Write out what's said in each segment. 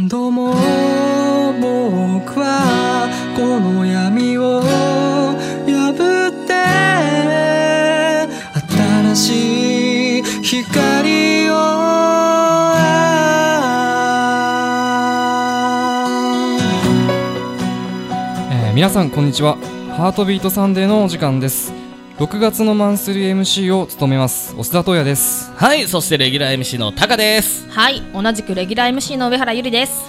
何度も僕はこの闇を破って新しい光をえー皆さんこんにちはハートビートサンデーのお時間です6月のマンスリー MC を務めます。増田トーヤです。はい、そしてレギュラー MC のタカです。はい、同じくレギュラー MC の上原ゆりです。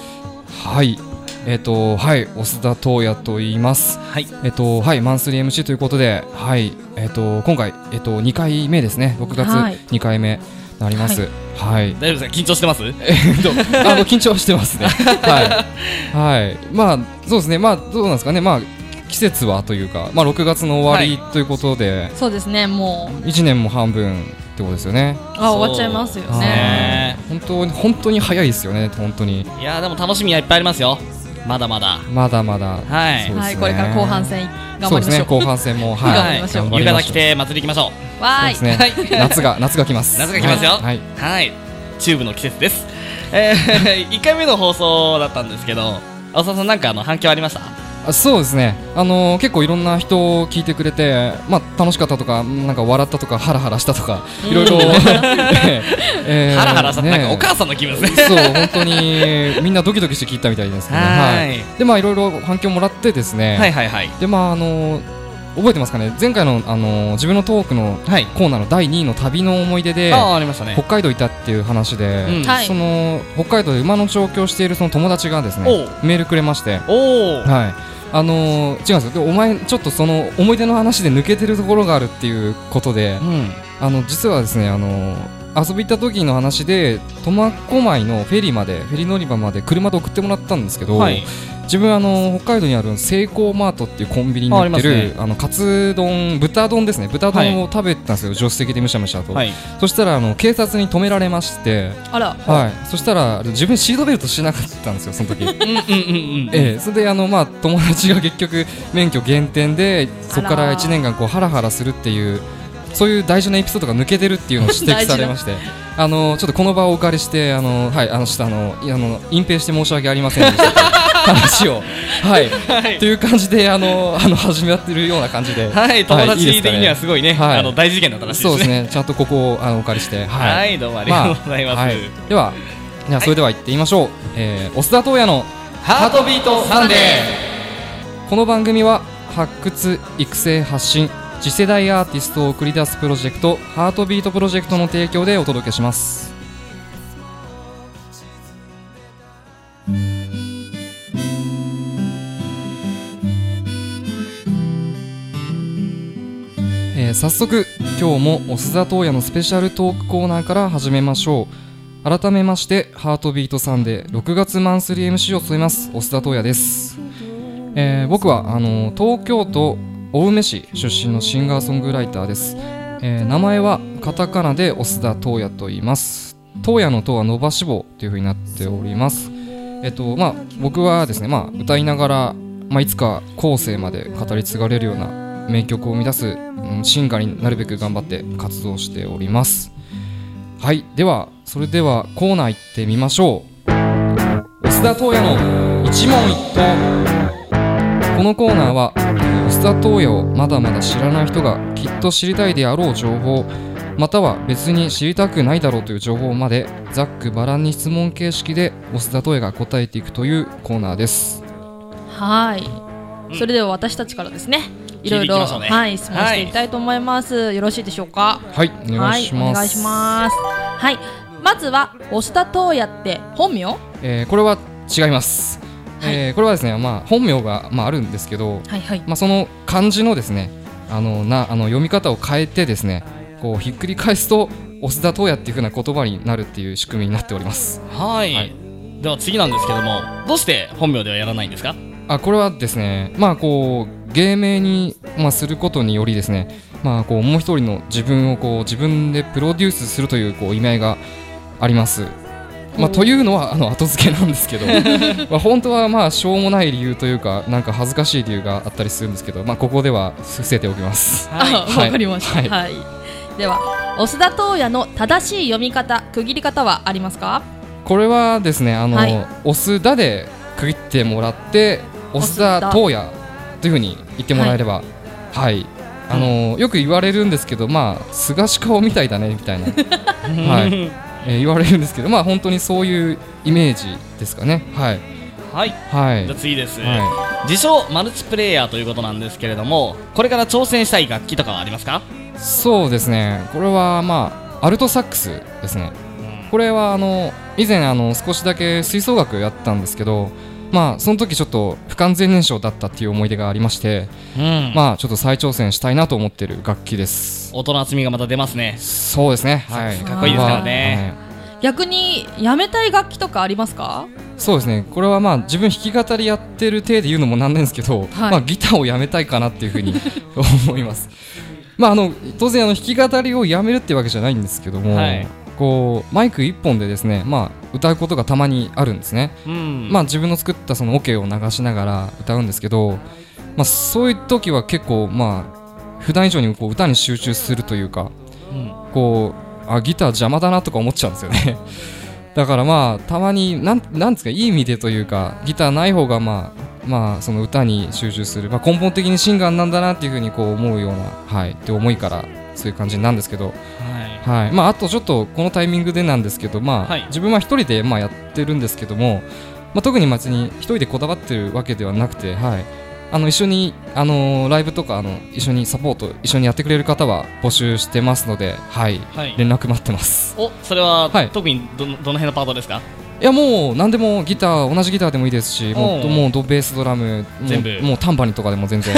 はいえっ、とはい押田斗也と言います。はい。えっ、とはいマンスリー MC ということではいえっ、と今回えっ、と2回目ですね。6月はい。2回目なります。はい、大丈夫ですか？緊張してます？えっとあの緊張してますね。はい。はい。まあそうですね。まあどうなんですかね。まあ季節はというかまあ6月の終わりということで、そうですね、もう、1年も半分ってことですよねあ、終わっちゃいますよね。ね本当に本当に早いですよね本当にいやーでも楽しみはいっぱいありますよ。まだまだ。まだまだはいねはい、これから後半戦頑張りましょう。後半戦もはいりましょう浴頑張りましょう衣着て祭り行きましょう。わーい。ねはい夏が夏が来ます夏が来ますよ。はいはい。チューブの季節です。えー、1回目の放送だったんですけど、青沢さんなんかあの反響ありました？あそうですね。あのー結構いろんな人聞いてくれてまあ楽しかったとかなんか笑ったとかハラハラしたとかいろいろ。えー ハラハラさん、ねなんかお母さんの気分ですね。そう本当にみんなドキドキして聞いたみたいですね。はい。でまあいろいろ反響もらってですね。はいはいはい。でまああの覚えてますかね？前回のあの自分のトークのはい。コーナーの第2位の旅の思い出でああ、ありましたね北。海道いたっていう話で、うんはいその北海道で馬の調教しているその友達がですねメールくれましておー。はいあのー違うんですよでお前ちょっとその思い出の話で抜けてるところがあるっていうことでうん。あの実はですねあのー遊び行った時の話で苫小牧のフェリーまでフェリー乗り場まで車で送ってもらったんですけど、はい。自分あの北海道にあるセイコーマートっていうコンビニに売ってるああね。あのカツ丼豚丼ですね。豚丼を食べてたんですよ、助手席でむしゃむしゃと、はい。そしたらあの警察に止められまして、あら、はい、そしたら自分シートベルトしなかったんですよその時。うんうんうんうん。ええ、それであの、まあ、友達が結局免許減点でそこから1年間こうハラハラするっていうそういう大事なエピソードが抜けてるっていうのを指摘されまして。あのちょっとこの場をお借りしてあの、はい、あのちょっとあのいあの隠蔽して申し訳ありませんでした話を、はい。はい。という感じであのあの始まってるような感じで、はい、友達的にはすすごいね、はい。あの大事件だったらしいそうですすね。ちゃんとここをあのお借りしてはい、はい、どうもありがとうございます。はい、ではじゃあそれでは行ってみましょう、えー、増田トーヤのハートビートサンデー。この番組は発掘育成発信次世代アーティストを送り出すプロジェクトハートビートプロジェクトの提供でお届けします。えー早速今日も増田東也のスペシャルトークコーナーから始めましょう。改めましてハートビートサンデー6月マンスリー MC を務めます増田トーヤです。えー僕はあの東京都青梅市出身のシンガーソングライターです、えー名前はカタカナで増田トーヤと言います。トーヤのトーは伸ばし棒という風になっております。えっとまあ僕はですねまあ歌いながら、まあ、いつか後世まで語り継がれるような名曲を生み出す、うん、シンガーになるべく頑張って活動しております。はいではそれではコーナー行ってみましょう。増田東也の一問一答。このコーナーは増田東也をまだまだ知らない人がきっと知りたいであろう情報または別に知りたくないだろうという情報までざっくばらんに質問形式で増田東也が答えていくというコーナーですはい、うんそれでは私たちからですね。いろいろ、ねはい、質問していきたいと思います。よろしいでしょうか？はいお願いします,、はい、お願いします。はい、まずは、押田東也って本名？えーこれは違います、えーこれはですね、まあ、本名が、まあ、あるんですけど、はいはい。まあ、その漢字のですねあのなあの読み方を変えてですねこうひっくり返すと増田東也っていう風な言葉になるっていう仕組みになっております。はい、はい。では次なんですけども、どうして本名ではやらないんですか？あこれはですねまあこう芸名に、まあ、することによりですねまあこうもう一人の自分をこう自分でプロデュースするというこう意味合いがあります。まあ、というのはあの後付けなんですけど まあ本当はまあしょうもない理由というかなんか恥ずかしい理由があったりするんですけど、まあ、ここでは伏せておきます。あ、はい。わかりました。はい。はい。では、押田東也の正しい読み方、区切り方はありますか？ここれはですねあの、はい。押田で区切ってもらって押田東也というふうに言ってもらえればはい、あのよく言われるんですけどまあ菅氏顔みたいだねみたいな、はいえー言われるんですけどまあ本当にそういうイメージですかね。はい。はい。はい。じゃあ次です、は自称マルチプレイヤーということなんですけれどもこれから挑戦したい楽器とかはありますか、いそうですね。これはまあアルトサックスですね。これはあの以前あの少しだけ吹奏楽やったんですけどまあその時ちょっと不完全燃焼だったっていう思い出がありましてうん。まあちょっと再挑戦したいなと思ってる楽器です。音の厚みがまた出ますね。そうですね。はいかっこいいですからね。はい。逆にやめたい楽器とかありますか？そうですね。これはまあ自分弾き語りやってる体で言うのもなんなんですけど、まあギターをやめたいかなっていうふうに 思います。まああの当然あの弾き語りをやめるってわけじゃないんですけども、はいこうマイク一本でですねまあ歌うことがたまにあるんですね。うん。まあ自分の作ったそのオケを流しながら歌うんですけど、まあそういう時は結構まあ普段以上にこう歌に集中するというか、うん。こうあギター邪魔だなとか思っちゃうんですよね。だからまあたまになんなんですかいい意味でというかギターない方がまあまあその歌に集中する、まあ、根本的にシンガーなんだなっていうふうにこう思うようなはいって思いからそういう感じなんですけど、はいはい。まあ、あとちょっとこのタイミングでなんですけど、まあはい。自分は一人でまあやってるんですけども、まあ、特に別に一人でこだわってるわけではなくて、はい、あの一緒に、あのーライブとかあの一緒にサポート一緒にやってくれる方は募集してますので、はい、はい。連絡待ってます。おそれは、はい。特にどのどの辺のパートですか？いやもう何でもギター同じギターでもいいですしもおううもうドベースドラム全部。もうタンバリンとかでも全然。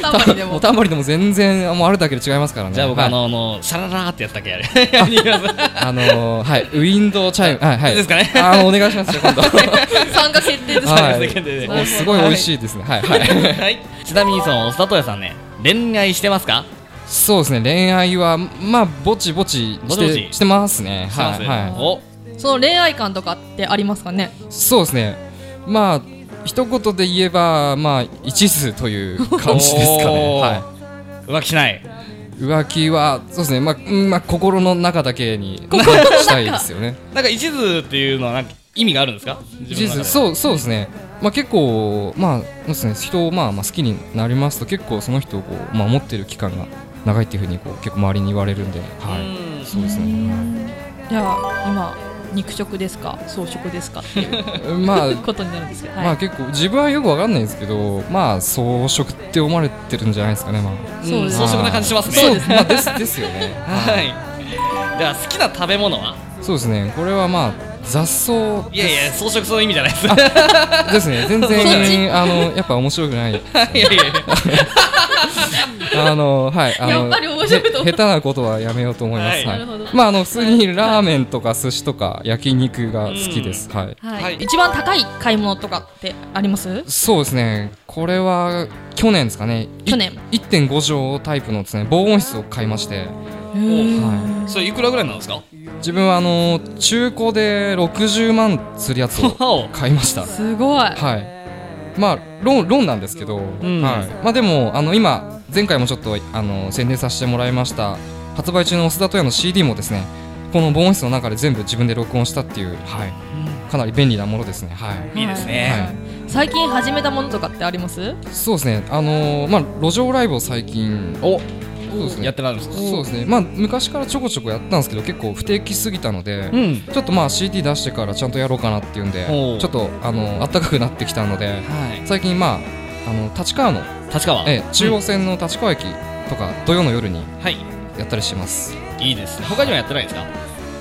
たまにでも。もうタンバリンでも全然もうあるだけで違いますからね。じゃあ僕、はい。あのあのシャララーってやつだけ？やるやります。あのーはい。ウィンドウチャイム。はいはい。ですかね？あのお願いしますよ今度。参加決定ですははい。すごい美味しいですね。はいはい。はい。ちなみにその増田トーヤさんね恋愛してますか？そうですね。恋愛はまあぼちぼちしてしてますね。はいはい。おその恋愛観とかってありますかね？そうですね。まあ一言で言えばまあ一途という感じですかね。はい。浮気しない。浮気はそうですね。まあ、うんまあ、心の中だけにしたいですよね。なんか一途っていうのはなんか意味があるんですか？自分の中で。実そうそうですね。まあ結構まあそうですね。人をまあまあ好きになりますと結構その人をこうまあ思ってる期間が長いっていうふうにこう結構周りに言われるんではい。うん。そうですね。じゃあ今肉食ですか？草食ですかっていう まあことになるんですけど、まあはい、結構自分はよくわかんないんですけどまあ装飾って思われてるんじゃないですかねまあ。そうです装飾な感じしますね。そうですまあですですよね。はい。では好きな食べ物は？そうですね。これはまあ雑草いやいや装飾そういう意味じゃないです。ですね。全然あのやっぱ面白くない。いやい。や あのはいあの下手なことはやめようと思います、はい。はい。まああの普通にラーメンとか寿司とか焼肉が好きです、はい。はい。はい。一番高い買い物とかってあります？そうですね。これは去年ですかね。い去年。1.5畳タイプのですね防音室を買いまして。はそれいくらぐらいなんですか？自分はあの中古で60万するやつを 買いました。すごい。はい。まあローンローンなんですけど、ん。はい。まあでもあの今前回もちょっとあの宣伝させてもらいました。発売中の須田とやの CD もですねこの防音室の中で全部自分で録音したっていう、はい、かなり便利なものですね。はい。いいですはねい。最近始めたものとかってあります？そうですね。あのーまあ路上ライブを最近お。そうですねやってなるんですか？そうですね。まあ昔からちょこちょこやったんですけど結構不定期すぎたので、うん。ちょっとまあ CD 出してからちゃんとやろうかなっていうんでちょっとあの暖かくなってきたのではい。最近まああの立川の、立川？ええ中央線の立川駅とか土曜の夜にはい。やったりします。いいですね。他にはやってないですか？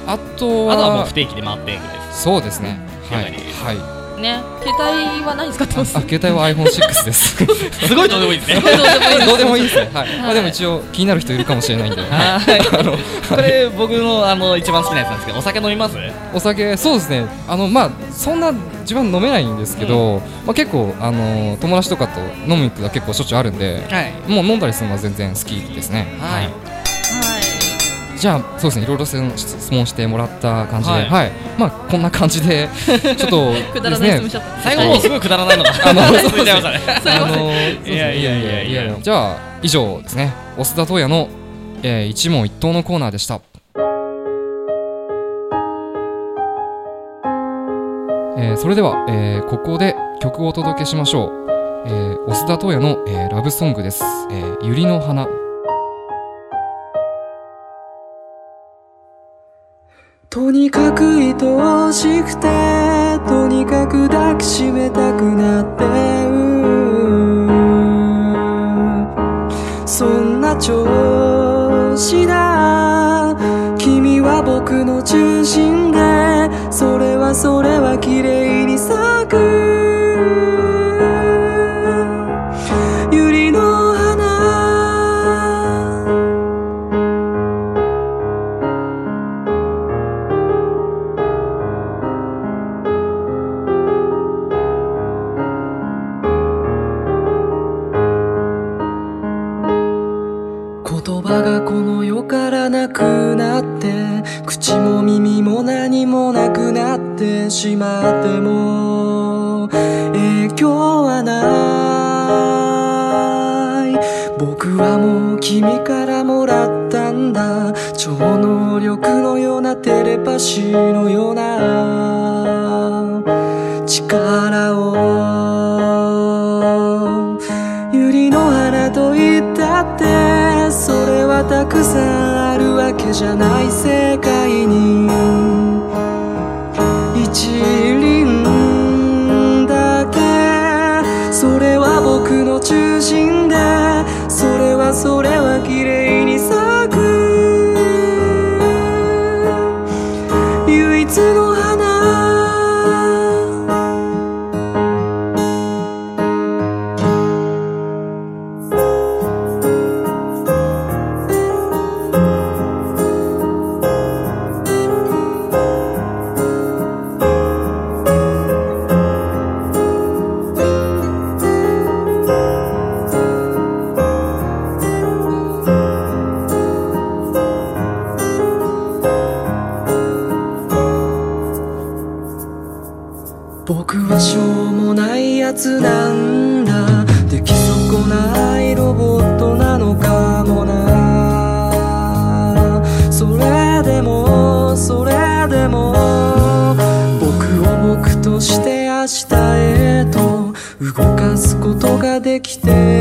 あとはあとはもう不定期で回っていくです。そうですね。はい。はいね携帯は何使ってますあ携帯は iPhone6 です。すごいどうでもいいですね。どうでもいいです。ね。はい、まあでも一応気になる人いるかもしれないんで、はい。はい。これ僕のあの一番好きなやつなんですけどお酒飲みます？お酒そうですね。あのまあそんな自分は飲めないんですけど、まあ結構あの友達とかと飲みに行くのは結構しょっちゅうあるんではい。もう飲んだりするのは全然好きですね。はい。はいじゃあそうですねいろいろ質問してもらった感じで、はい、はい、まあこんな感じで ちょっとね、最後のすごいくだらないのか あの続いちゃね。あのいやいやいやいやじゃあ以上ですね。オスダトヤの、えー、一問一答のコーナーでした。えー、それでは、えー、ここで曲をお届けしましょう。えー、オスダトヤの、えー、ラブソングです。えー、百合の花。とにかく愛おしくてとにかく抱きしめたくなってそんな力を。百合の花と言ったってそれはたくさんあるわけじゃない世界に。僕はしょうもないやつなんだ。出来損ないロボットなのかもな。それでもそれでも僕を僕として明日へと動かすことができて。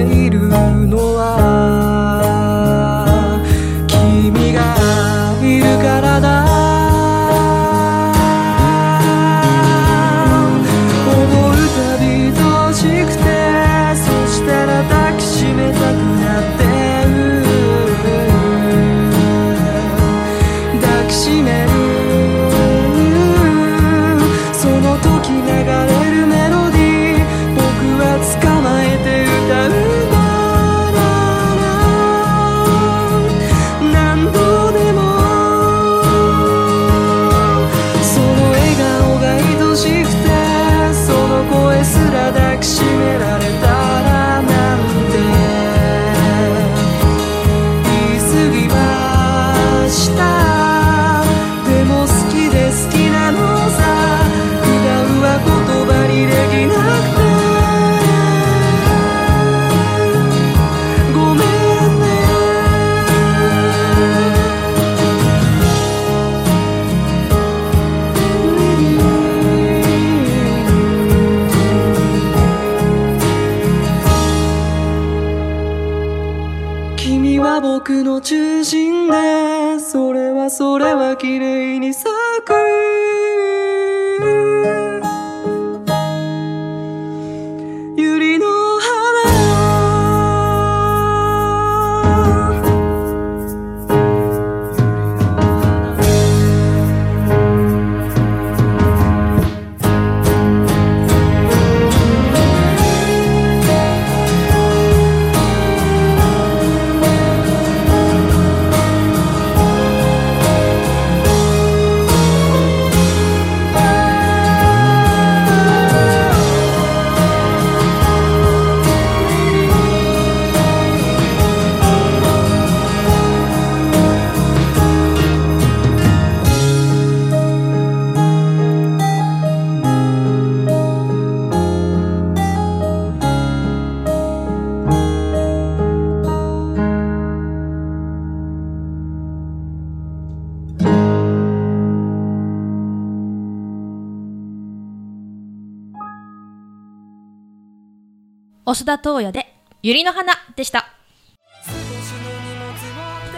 押田東也で。ゆりの花でした。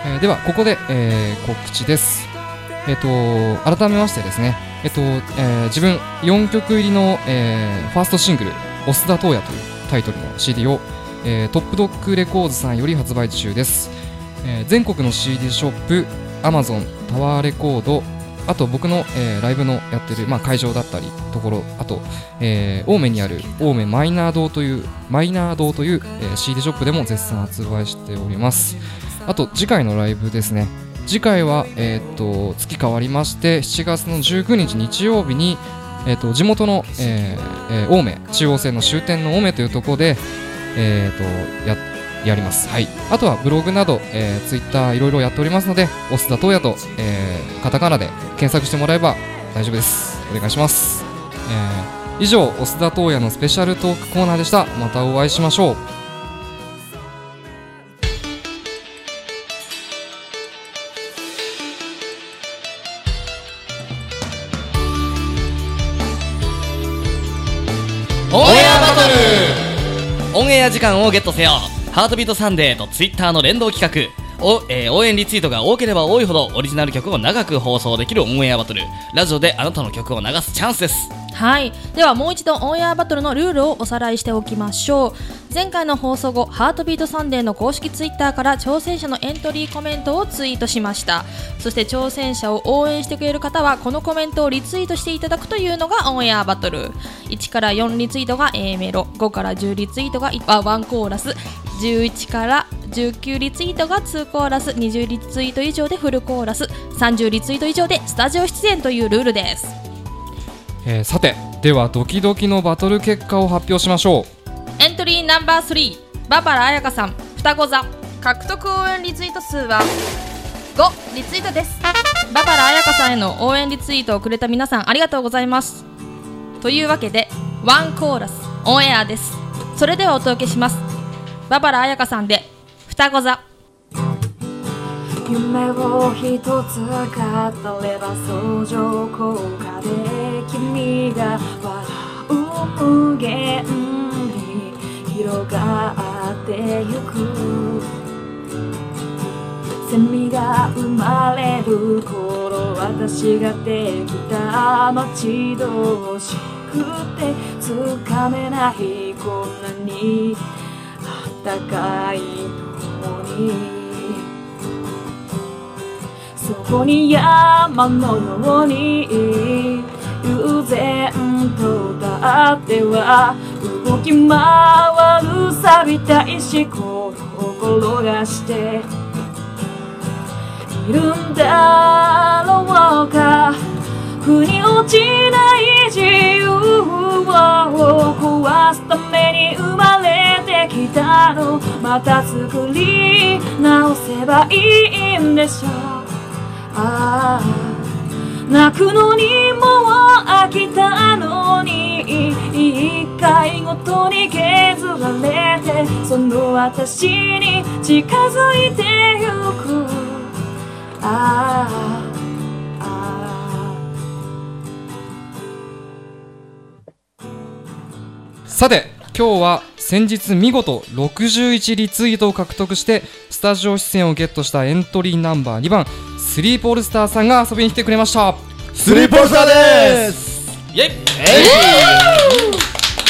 えーではここで、えー告知です。えっ、と改めましてですね。えっ、と、えー自分4曲入りの、えーファーストシングル「押田東也」というタイトルの CD を、えートップドッグレコーズさんより発売中です、えー全国の CD ショップ Amazon タワーレコードあと僕の、えーライブのやってる、まあ、会場だったりところあと、えー青梅にある青梅マイナー堂というマイナー堂という、えー CD ショップでも絶賛発売しております。あと次回のライブですね。次回は、えー、と月変わりまして7月の19日日曜日に、えー、と地元の、えーえー青梅中央線の終点の青梅というところで、えー、とややります、はい、あとはブログなど、えー、ツイッターいろいろやっておりますので押田東也と、えーカタカナで検索してもらえば大丈夫です。お願いします、えー以上増田トーヤのスペシャルトークコーナーでした。またお会いしましょう。オンエアバトル。オンエア時間をゲットせよ。ハートビートサンデーとツイッターの連動企画。お、えー応援リツイートが多ければ多いほどオリジナル曲を長く放送できるオンエアバトル。ラジオであなたの曲を流すチャンスです。はい。ではもう一度オンエアバトルのルールをおさらいしておきましょう。前回の放送後ハートビートサンデーの公式ツイッターから挑戦者のエントリーコメントをツイートしました。そして挑戦者を応援してくれる方はこのコメントをリツイートしていただくというのがオンエアバトル。1から4リツイートが A メロ。5から10リツイートが1コーラス。11から19リツイートが2コーラス。20リツイート以上でフルコーラス。30リツイート以上でスタジオ出演というルールです。えーさてではドキドキのバトル結果を発表しましょう。エントリーナンバー3ババラ彩香さん双子座。獲得応援リツイート数は5リツイートです。ババラ彩香さんへの応援リツイートをくれた皆さんありがとうございます。というわけでワンコーラスオンエアです。それではお届けします。ババラ彩香さんで双子座。夢を一つ語れば相乗効果で君が笑う無限に広がってゆく。セミが生まれる頃私ができた待ち遠しくてつかめないこんなにあったかいのに。こに山のように悠然と立っては動き回る錆びた石ころを転がして。いるんだろうか。腑に落ちない自由を壊すために生まれてきたの。また作り直せばいいんでしょう。ああ泣くのにもう飽きたのに一回ごとに削られてその私に近づいてゆく。ああさて今日は先日見事61リツイートを獲得してスタジオ出演をゲットしたエントリーナンバー2番スリーポールスターさんが遊びに来てくれました。スリーポスターです。イェイ。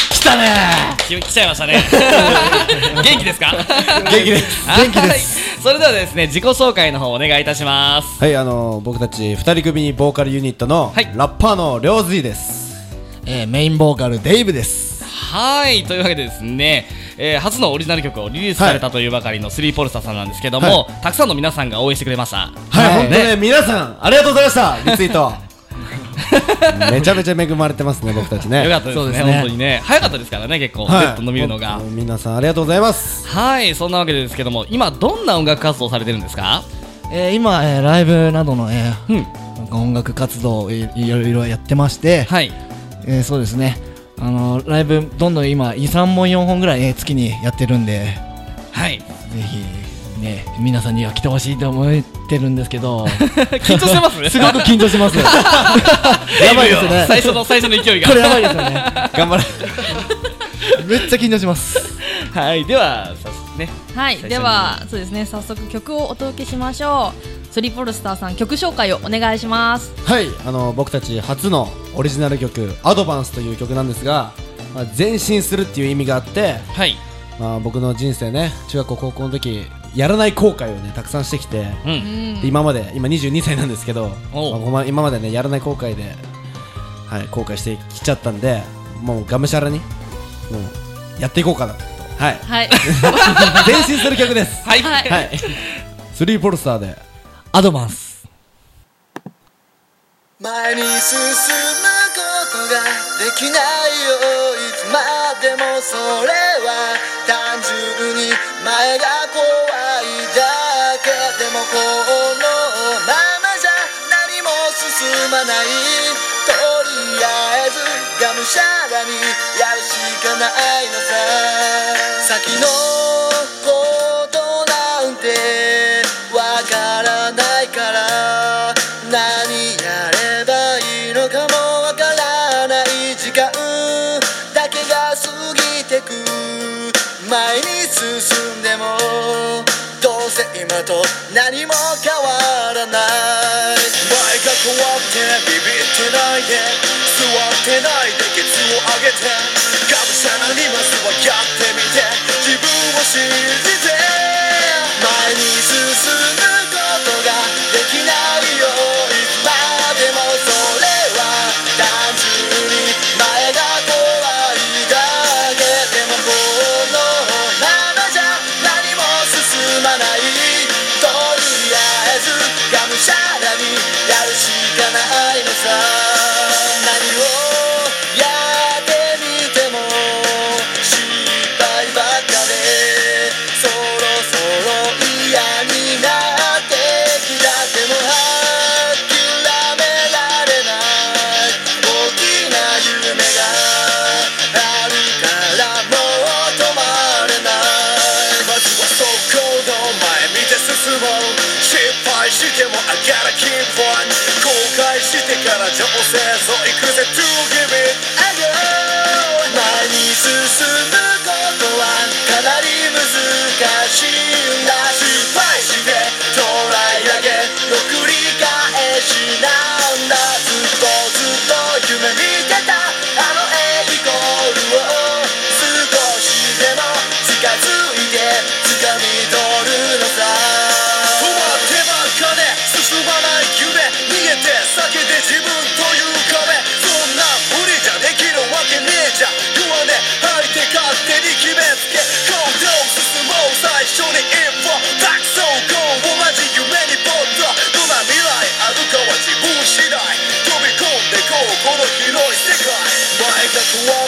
来たね。来来ちゃいましたね。元気ですか？元気です。元気です。はい。それではですね自己紹介の方お願いいたします。はいあの僕たち二人組ボーカルユニットのはい。ラッパーのりょうずいです。えーメインボーカルデイブです。はい。というわけでですね、えー初のオリジナル曲をリリースされたというばかりのスリーポルスターさんなんですけども、たくさんの皆さんが応援してくれました。はい、はい本当ね皆さんありがとうございました リツイート。めちゃめちゃ恵まれてますね僕たちね。よかったですねそうですね。本当にね。早かったですからね結構、はい。ネットの見るのが。皆さんありがとうございます。はいそんなわけでですけども今どんな音楽活動されてるんですか？えー今、えーライブなどの、えーうん。音楽活動をいいろいろやってまして、はい。えーそうですねあのライブどんどん今3本4本ぐらい、えー月にやってるんで。はい。ぜひね皆さんには来てほしいと思ってるんですけど。緊張してますね。すごく緊張します。やばいですね。最初の最初の勢いが。これやばいですよね。頑張れめっちゃ緊張します。はいではさね。はいではそうですね。早速曲をお届けしましょうスリーポルスターさん曲紹介をお願いします。はいあの僕たち初のオリジナル曲「アドバンス」という曲なんですが、まあ、前進するっていう意味があって、はい。まあ、僕の人生ね中学校高校の時やらない後悔をねたくさんしてきてうん。で今まで今22歳なんですけど、まあ今までねやらない後悔で、はい、後悔してきちゃったんでもうがむしゃらにもうやっていこうかなと。はい。はい。前進する曲です。はい。はい。はい。スリーポルスターでアドバンス。前に進むことができないよいつまでもそれは単純に前が怖いだけでもこのままじゃ何も進まない。とりあえずがむしゃらにやるしかないのさ。先のと何も変わらない。前が怖くてビビってないで。座ってないでケツを上げて。がむしゃらにまずはやってみて。自分を知るに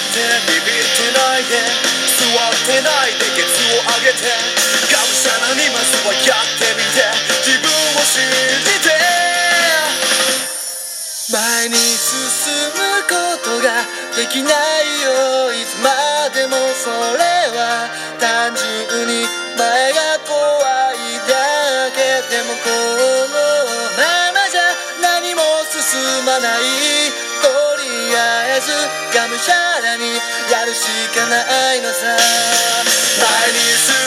ってビビってないで座ってないでケツを上げてがむしゃらにまずはやってみて自分を信じて前に進むことができないよいつまでもそれは単純に前がにやるしかないのさ。前に進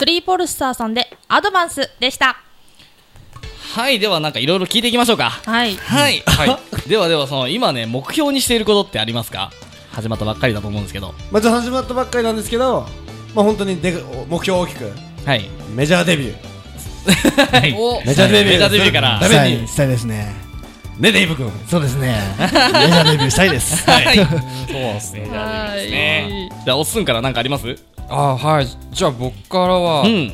スリーポルスターさんでアドバンスでした。はいではなんかいろいろ聞いていきましょうか。はい。はい、ではではその今ね目標にしていることってありますか？始まったばっかりだと思うんですけど。まず始まったばっかりなんですけどまあ本当にで目標を大きく。はい。メジャーデビュー。はい。お。メジャーデビュー。メジャーデビューから。ダメに。したいしたいですね。ねデイブ君。そうですね。メジャーデビューしたいです。はい。そうですね。ですねじゃあおっすんから何かあります？あーはい。じゃあ僕からは、うん。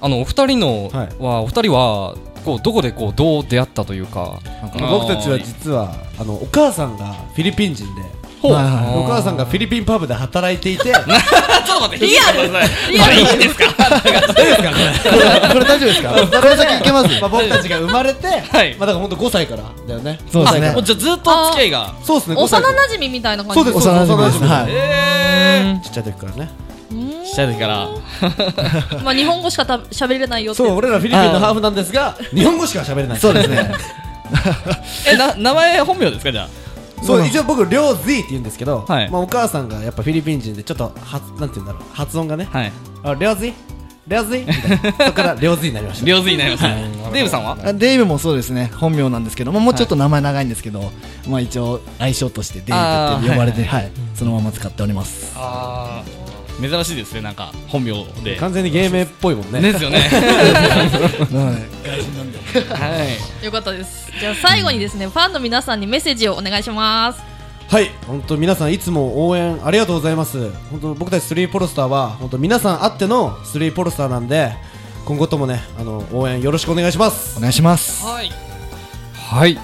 あのお二人のはい。は、お二人はこうどこでこうどう出会ったというかなんか。あー僕たちは実はあのお母さんがフィリピン人でお母さんがフィリピンパブで働いていて。ちょっと待ってリアルいいんですかこれ。大丈夫ですか？これ先いけますまあ僕たちが生まれて、はい。まあだから本当5歳からだよね。そうですね。じゃあずっと付き合いが。そうですね5歳幼馴染みたいな感じ。そうです幼馴染です。えちっちゃい時からね。ーちっちゃい時から。まあ日本語しかた喋れないよって。そう俺らフィリピンのハーフなんですが日本語しか喋れない。そうですね。えな名前本名ですかじゃそう一応僕りょうずいって言うんですけど、はい。まあお母さんがやっぱフィリピン人でちょっとはなんて言うんだろう発音がね。あはい。ありょうずいりょうずいみたいな。そこからりょうずいになりました。両髄になりました。デイブさんは？あデイブもそうですね。本名なんですけどももうちょっと名前長いんですけど、まあ一応愛称としてデイブって呼ばれてはい、そのまま使っております。あー珍しいですねなんか本名で。完全に芸名っぽいもんね。ですよね。はい。よ。かったです。じゃあ最後にですねファンの皆さんにメッセージをお願いします。はい。本当皆さんいつも応援ありがとうございます。本当僕たちスリーポロスターは本当皆さんあってのスリーポロスターなんで今後ともねあの応援よろしくお願いします。お願いします。はい。はい。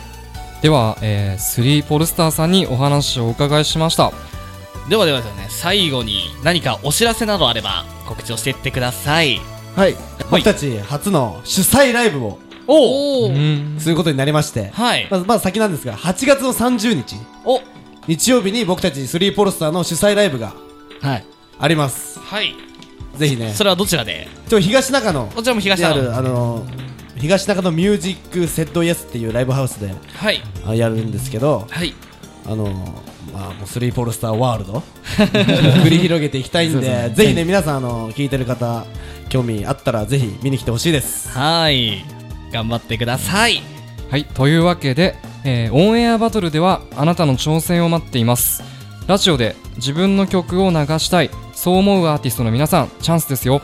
では、えー、スリーポルスターさんにお話をお伺いしましたではではですね最後に何かお知らせなどあれば告知をしていってください。はい。僕たち初の主催ライブをおおおうん。することになりましてはい。まずまず先なんですが8月の30日お。日曜日に僕たちスリーポロスターの主催ライブがはい。あります。はい。ぜひね。それはどちらで？ちょ東中野。こちらも東中野。るあの東中野ミュージックセットイエスっていうライブハウスではい。あやるんですけどはい。あのまあもうスリーポルスターワールド。繰り広げていきたいんでぜひね皆さんあの聞いてる方興味あったらぜひ見に来てほしいです。はい。頑張ってください。はいというわけで、えーオンエアバトルではあなたの挑戦を待っています。ラジオで自分の曲を流したいそう思うアーティストの皆さんチャンスですよ。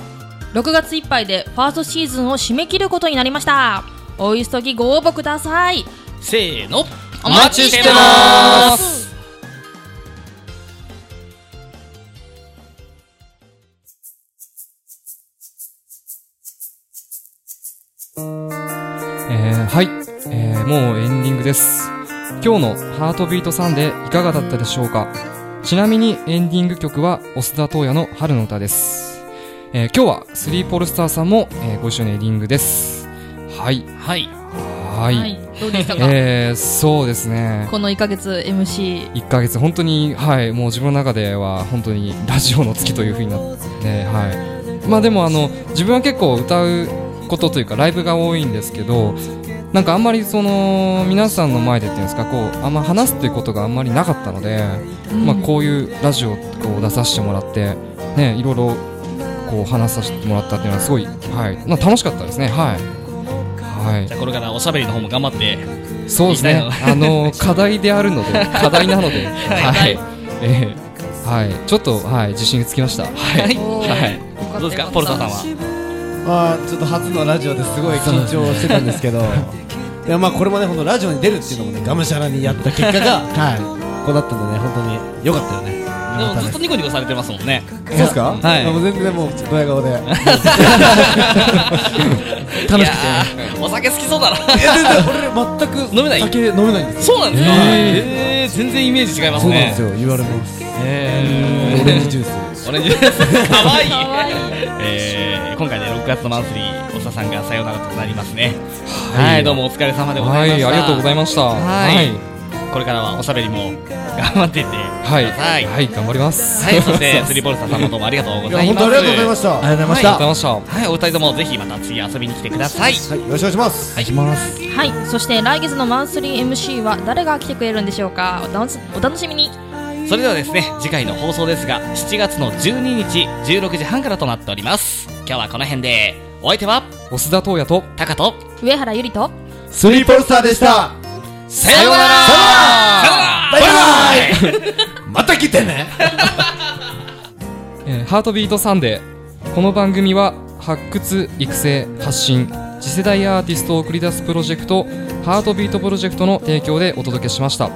6月いっぱいでファーストシーズンを締め切ることになりました。お急ぎご応募ください。せーの。お待ちしてますえーはい、えーもうエンディングです。今日の「ハートビートサンデー」いかがだったでしょうか？ちなみにエンディング曲は増田東也の春の歌です、えー今日はスリーポルスターさんも、えーご一緒のエンディングです。はい。はい。はい、はい。どうでしたか、えーそうですね。この1ヶ月 MC 1ヶ月本当にはい。もう自分の中では本当にラジオの月という風になってはい。まあでもあの自分は結構歌うことというかライブが多いんですけどなんかあんまりその皆さんの前でっていうんですかこうあんま話すっていうことがあんまりなかったので、まあこういうラジオをこう出させてもらってねいろいろこう話させてもらったっていうのはすごいはい。まあ楽しかったですね。はい。はい。じゃあこれからおしゃべりの方も頑張ってそうですね。あの課題であるので 課題なので。はい、えーはい。ちょっとはい。自信がつきました。はい。はい。どうですか？よポルターさんは？まあちょっと初のラジオですごい緊張してたんですけど。いやまあこれもね本当ラジオに出るっていうのもねがむしゃらにやった結果がはい。こうだったんでね本当に良かったよね。でもずっとニコニコされてますもんね。そうですか？はい。もう全然もうドヤ顔で。い や楽しくていやーお酒好きそうだな。全然俺全く飲めない酒飲めないんですよ。そうなんですか？えー。全然イメージ違いますね。そうなんですよ言われます。えオレンジジュース。オレンジですかわいい。かわいい。えー今回で6月のマンスリーおささんがさよならとなりますね。はい。どうもお疲れ様でござはいいました。ありがとうございました。はい。これからはおしゃべりも頑張っていってはいください。はい。はい。頑張ります。そして スリーボルサさんもどうもありがとうございます。本当ありがとうございました。はありがとうござい。ました、ありがとうございました。はいお二人ともぜひまた次遊びに来てください。いよろしくお願いします。いきます。はいそして来月のマンスリー MC は誰が来てくれるんでしょうか？お楽しお楽しみに。それではですね次回の放送ですが7月の12日16時半からとなっております今日はこの辺で。お相手は？増田トーヤと？タカと？上原ゆりと？スリーポルスターでした。さようなら。バイバイ。また来てね。えーハートビートサンデー。この番組は発掘育成発信次世代アーティストを送り出すプロジェクトハートビートプロジェクトの提供でお届けしました